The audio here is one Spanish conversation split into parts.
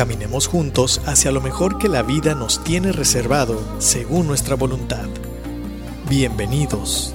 Caminemos juntos hacia lo mejor que la vida nos tiene reservado según nuestra voluntad. Bienvenidos.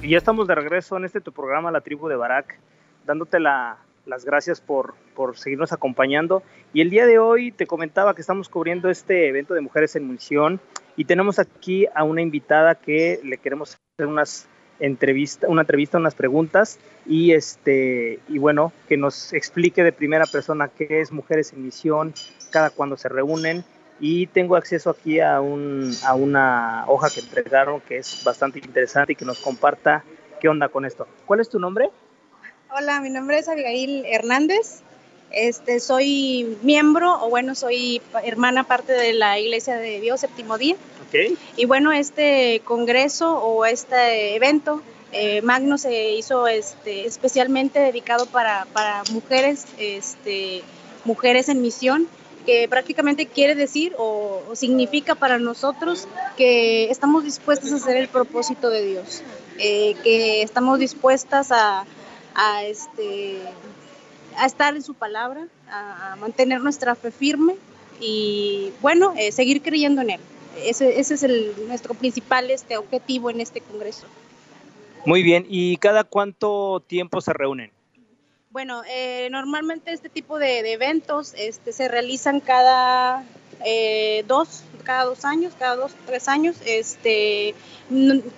Y ya estamos de regreso en este tu programa, La Tribu de Barak, dándote la, las gracias por, por seguirnos acompañando. Y el día de hoy te comentaba que estamos cubriendo este evento de Mujeres en Misión y tenemos aquí a una invitada que le queremos hacer unas entrevista, una entrevista, unas preguntas y este y bueno, que nos explique de primera persona qué es Mujeres en Misión, cada cuando se reúnen y tengo acceso aquí a, un, a una hoja que entregaron que es bastante interesante y que nos comparta qué onda con esto. ¿Cuál es tu nombre? Hola, mi nombre es Abigail Hernández. Este, soy miembro, o bueno, soy hermana parte de la Iglesia de Dios Séptimo Día. Okay. Y bueno, este congreso o este evento eh, Magno se hizo este, especialmente dedicado para, para mujeres, este, mujeres en misión, que prácticamente quiere decir o, o, significa para nosotros que estamos dispuestas a hacer el propósito de Dios, eh, que estamos dispuestas a, a, este, a estar en su palabra, a, mantener nuestra fe firme y bueno, eh, seguir creyendo en Él. Ese, ese es el, nuestro principal este, objetivo en este congreso. Muy bien, ¿y cada cuánto tiempo se reúnen? Bueno, eh, normalmente este tipo de, de, eventos este, se realizan cada eh, dos, cada dos años, cada dos, tres años. Este,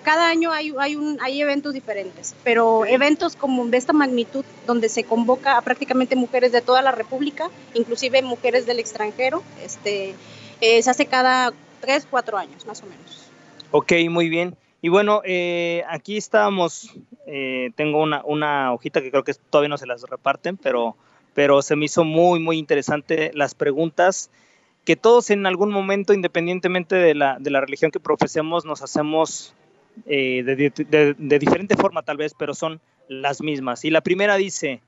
cada año hay, hay, un, hay eventos diferentes, pero eventos como de esta magnitud, donde se convoca a prácticamente mujeres de toda la República, inclusive mujeres del extranjero, este, eh, se hace cada tres, cuatro años, más o menos. Ok, muy bien. Y bueno, eh, aquí estábamos, eh, tengo una, una, hojita que creo que todavía no se las reparten, pero, pero se me hizo muy, muy interesante las preguntas que todos en algún momento, independientemente de la, de la religión que profesemos, nos hacemos eh, de, de, diferente forma tal vez, pero son las mismas. Y la primera dice,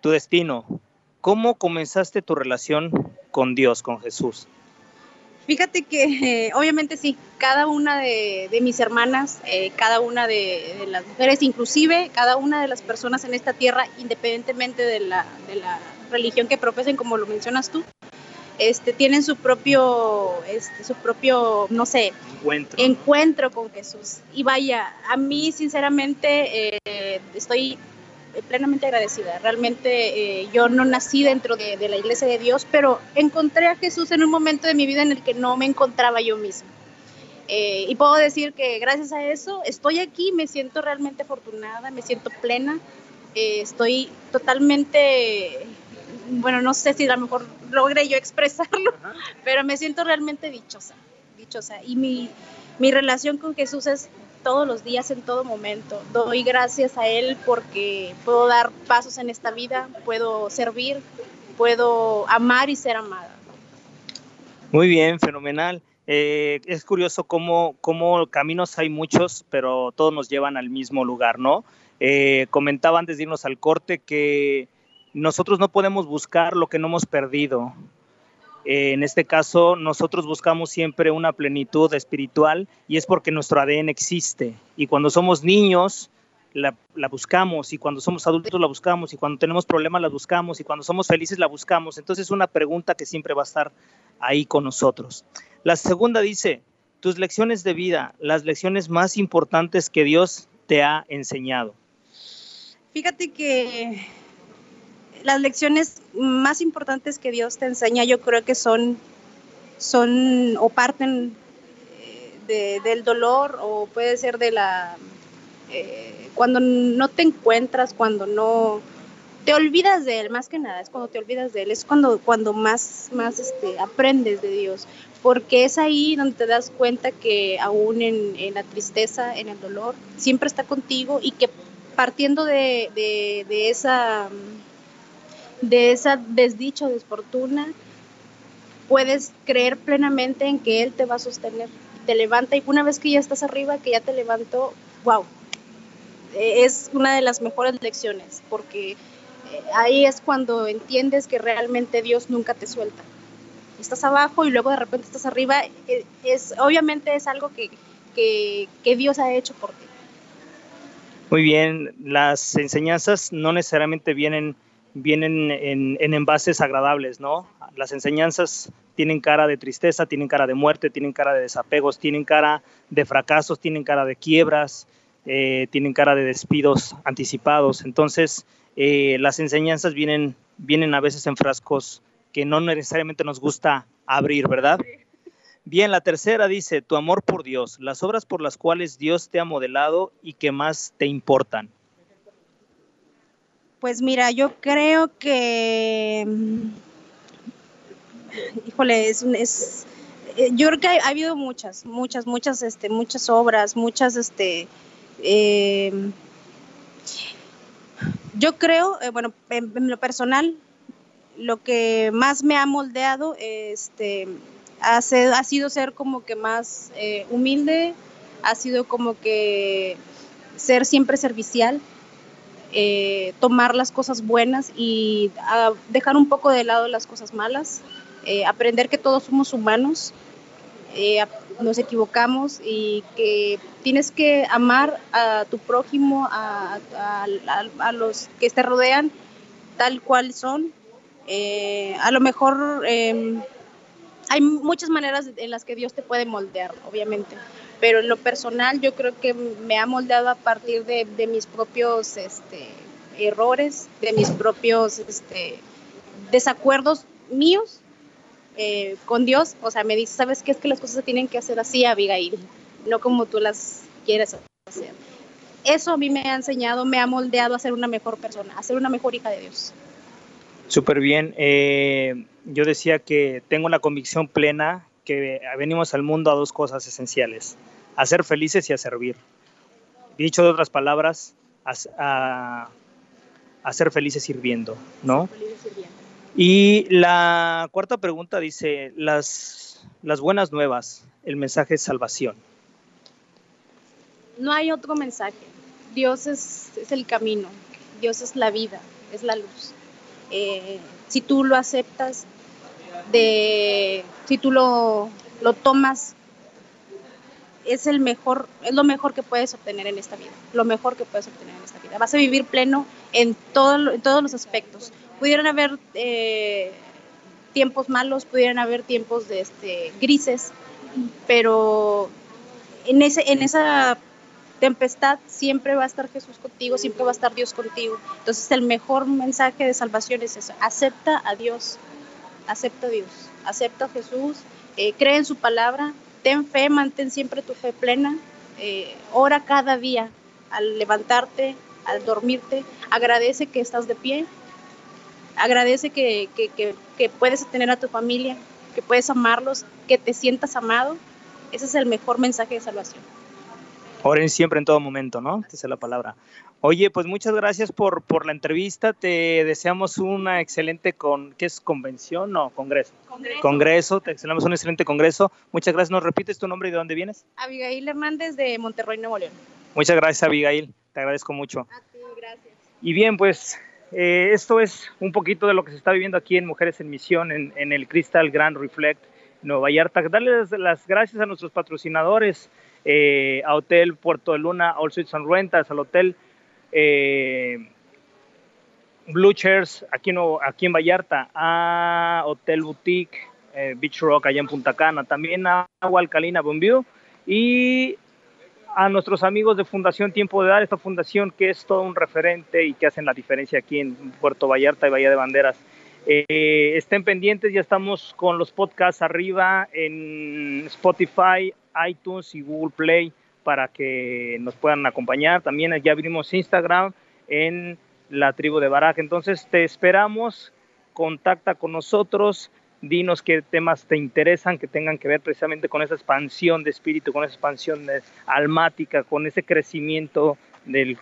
tu destino, ¿cómo comenzaste tu relación con Dios, con Jesús? Fíjate que eh, obviamente sí, cada una de, de mis hermanas, eh, cada una de, de, las mujeres, inclusive cada una de las personas en esta tierra, independientemente de la, de la religión que profesen, como lo mencionas tú, este, tienen su propio, este, su propio, no sé, encuentro, encuentro con Jesús. Y vaya, a mí sinceramente eh, estoy plenamente agradecida. Realmente eh, yo no nací dentro de, de, la iglesia de Dios, pero encontré a Jesús en un momento de mi vida en el que no me encontraba yo misma. Eh, y puedo decir que gracias a eso estoy aquí, me siento realmente afortunada, me siento plena, eh, estoy totalmente, bueno, no sé si a lo mejor logré yo expresarlo, Ajá. pero me siento realmente dichosa, dichosa. Y mi, mi relación con Jesús es todos los días, en todo momento. Doy gracias a Él porque puedo dar pasos en esta vida, puedo servir, puedo amar y ser amada. Muy bien, fenomenal. Eh, es curioso cómo, cómo, caminos hay muchos, pero todos nos llevan al mismo lugar, ¿no? Eh, comentaba antes de irnos al corte que nosotros no podemos buscar lo que no hemos perdido. Eh, en este caso, nosotros buscamos siempre una plenitud espiritual y es porque nuestro ADN existe. Y cuando somos niños, la, la, buscamos, y cuando somos adultos la buscamos, y cuando tenemos problemas la buscamos, y cuando somos felices la buscamos. Entonces es una pregunta que siempre va a estar ahí con nosotros. La segunda dice, tus lecciones de vida, las lecciones más importantes que Dios te ha enseñado. Fíjate que las lecciones más importantes que Dios te enseña yo creo que son, son o parten de, del dolor o puede ser de la... Eh, cuando no te encuentras, cuando no te olvidas de él, más que nada, es cuando te olvidas de él, es cuando, cuando más, más este, aprendes de Dios, porque es ahí donde te das cuenta que aún en, la tristeza, en el dolor, siempre está contigo y que partiendo de, de esa de esa desdicha o desfortuna, puedes creer plenamente en que Él te va a sostener, te levanta y una vez que ya estás arriba, que ya te levantó, wow, es una de las mejores lecciones, porque eh, ahí es cuando entiendes que realmente Dios nunca te suelta. Estás abajo y luego de repente estás arriba, eh, es, obviamente es algo que, que Dios ha hecho por ti. Muy bien, las enseñanzas no necesariamente vienen, vienen en, envases agradables, ¿no? Las enseñanzas tienen cara de tristeza, tienen cara de muerte, tienen cara de desapegos, tienen cara de fracasos, tienen cara de quiebras, eh, tienen cara de despidos anticipados. Entonces, eh, las enseñanzas vienen, vienen a veces en frascos que no necesariamente nos gusta abrir, ¿verdad? Bien, la tercera dice, tu amor por Dios, las obras por las cuales Dios te ha modelado y que más te importan. Pues mira, yo creo que, mm, híjole, es, es eh, yo creo que ha, habido muchas, muchas, muchas, este, muchas obras, muchas, este, eh, yo creo, eh, bueno, en, lo personal, lo que más me ha moldeado, este, ha, ha sido ser como que más eh, humilde, ha sido como que ser siempre servicial, eh, tomar las cosas buenas y ah, dejar un poco de lado las cosas malas, eh, aprender que todos somos humanos, nos equivocamos y que tienes que amar a tu prójimo, a, a los que te rodean tal cual son. a lo mejor em, hay muchas maneras en las que Dios te puede moldear, obviamente, pero en lo personal yo creo que me ha moldeado a partir de, mis propios este, errores, de mis propios este, desacuerdos míos eh, con Dios. O sea, me dice, ¿sabes qué? Es que las cosas se tienen que hacer así, Abigail, no como tú las quieres hacer. Eso a mí me ha enseñado, me ha moldeado a ser una mejor persona, a ser una mejor hija de Dios. Súper bien. Eh, yo decía que tengo la convicción plena que venimos al mundo a dos cosas esenciales, a ser felices y a servir. Dicho de otras palabras, a, ser felices sirviendo, ¿no? Y la cuarta pregunta dice, las, las buenas nuevas, el mensaje de salvación. No hay otro mensaje. Dios es el camino, Dios es la vida, es la luz. Eh, si tú lo aceptas, de, si tú lo, lo tomas, es el mejor, es lo mejor que puedes obtener en esta vida, lo mejor que puedes obtener en esta vida. Vas a vivir pleno en, todo, en todos los aspectos. Pudieran haber eh, tiempos malos, pudieran haber tiempos de este, grises, pero en, ese, en esa tempestad, siempre va a estar Jesús contigo, siempre va a estar Dios contigo. Entonces el mejor mensaje de salvación es eso, acepta a Dios, acepta a Dios, acepta a Jesús, eh, cree en su palabra, ten fe, mantén siempre tu fe plena, eh, ora cada día al levantarte, al dormirte, agradece que estás de pie, agradece que, que, que puedes tener a tu familia, que puedes amarlos, que te sientas amado. Ese es el mejor mensaje de salvación. Oren siempre en todo momento, ¿no? Esa es la palabra. Oye, pues muchas gracias por, por la entrevista. Te deseamos una excelente con, ¿qué es convención o congreso? congreso? Congreso. Te deseamos un excelente congreso. Muchas gracias. ¿Nos repites tu nombre y de dónde vienes? Abigail Hernández de Monterrey, Nuevo León. Muchas gracias, Abigail. Te agradezco mucho. A ti, gracias. Y bien, pues eh, esto es un poquito de lo que se está viviendo aquí en Mujeres en Misión, en, en el Crystal Grand Reflect Nueva Vallarta. Darles las gracias a nuestros patrocinadores eh, a Hotel Puerto de Luna, All Suites and Rentas, al Hotel eh, Blue Chairs aquí en, aquí en Vallarta, a Hotel Boutique, eh, Beach Rock allá en Punta Cana, también a Agua Alcalina Bombio y a nuestros amigos de Fundación Tiempo de Dar, esta fundación que es todo un referente y que hacen la diferencia aquí en Puerto Vallarta y Bahía de Banderas. Estén pendientes, ya estamos con los podcasts arriba en Spotify, iTunes y Google Play para que nos puedan acompañar. También ya abrimos Instagram en la tribu de Barak. Entonces te esperamos, contacta con nosotros, dinos qué temas te interesan que tengan que ver precisamente con esa expansión de espíritu, con esa expansión almática, con ese crecimiento de,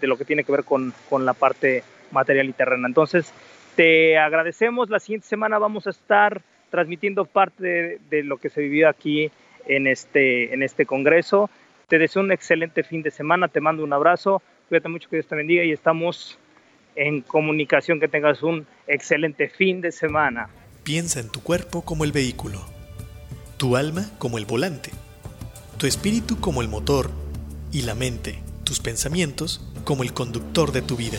lo que tiene que ver con, con la parte material y terrena. Entonces, Te agradecemos. La siguiente semana vamos a estar transmitiendo parte de, lo que se vivió aquí en este, en este congreso. Te deseo un excelente fin de semana. Te mando un abrazo. Cuídate mucho, que Dios te bendiga y estamos en comunicación. Que tengas un excelente fin de semana. Piensa en tu cuerpo como el vehículo, tu alma como el volante, tu espíritu como el motor y la mente, tus pensamientos como el conductor de tu vida.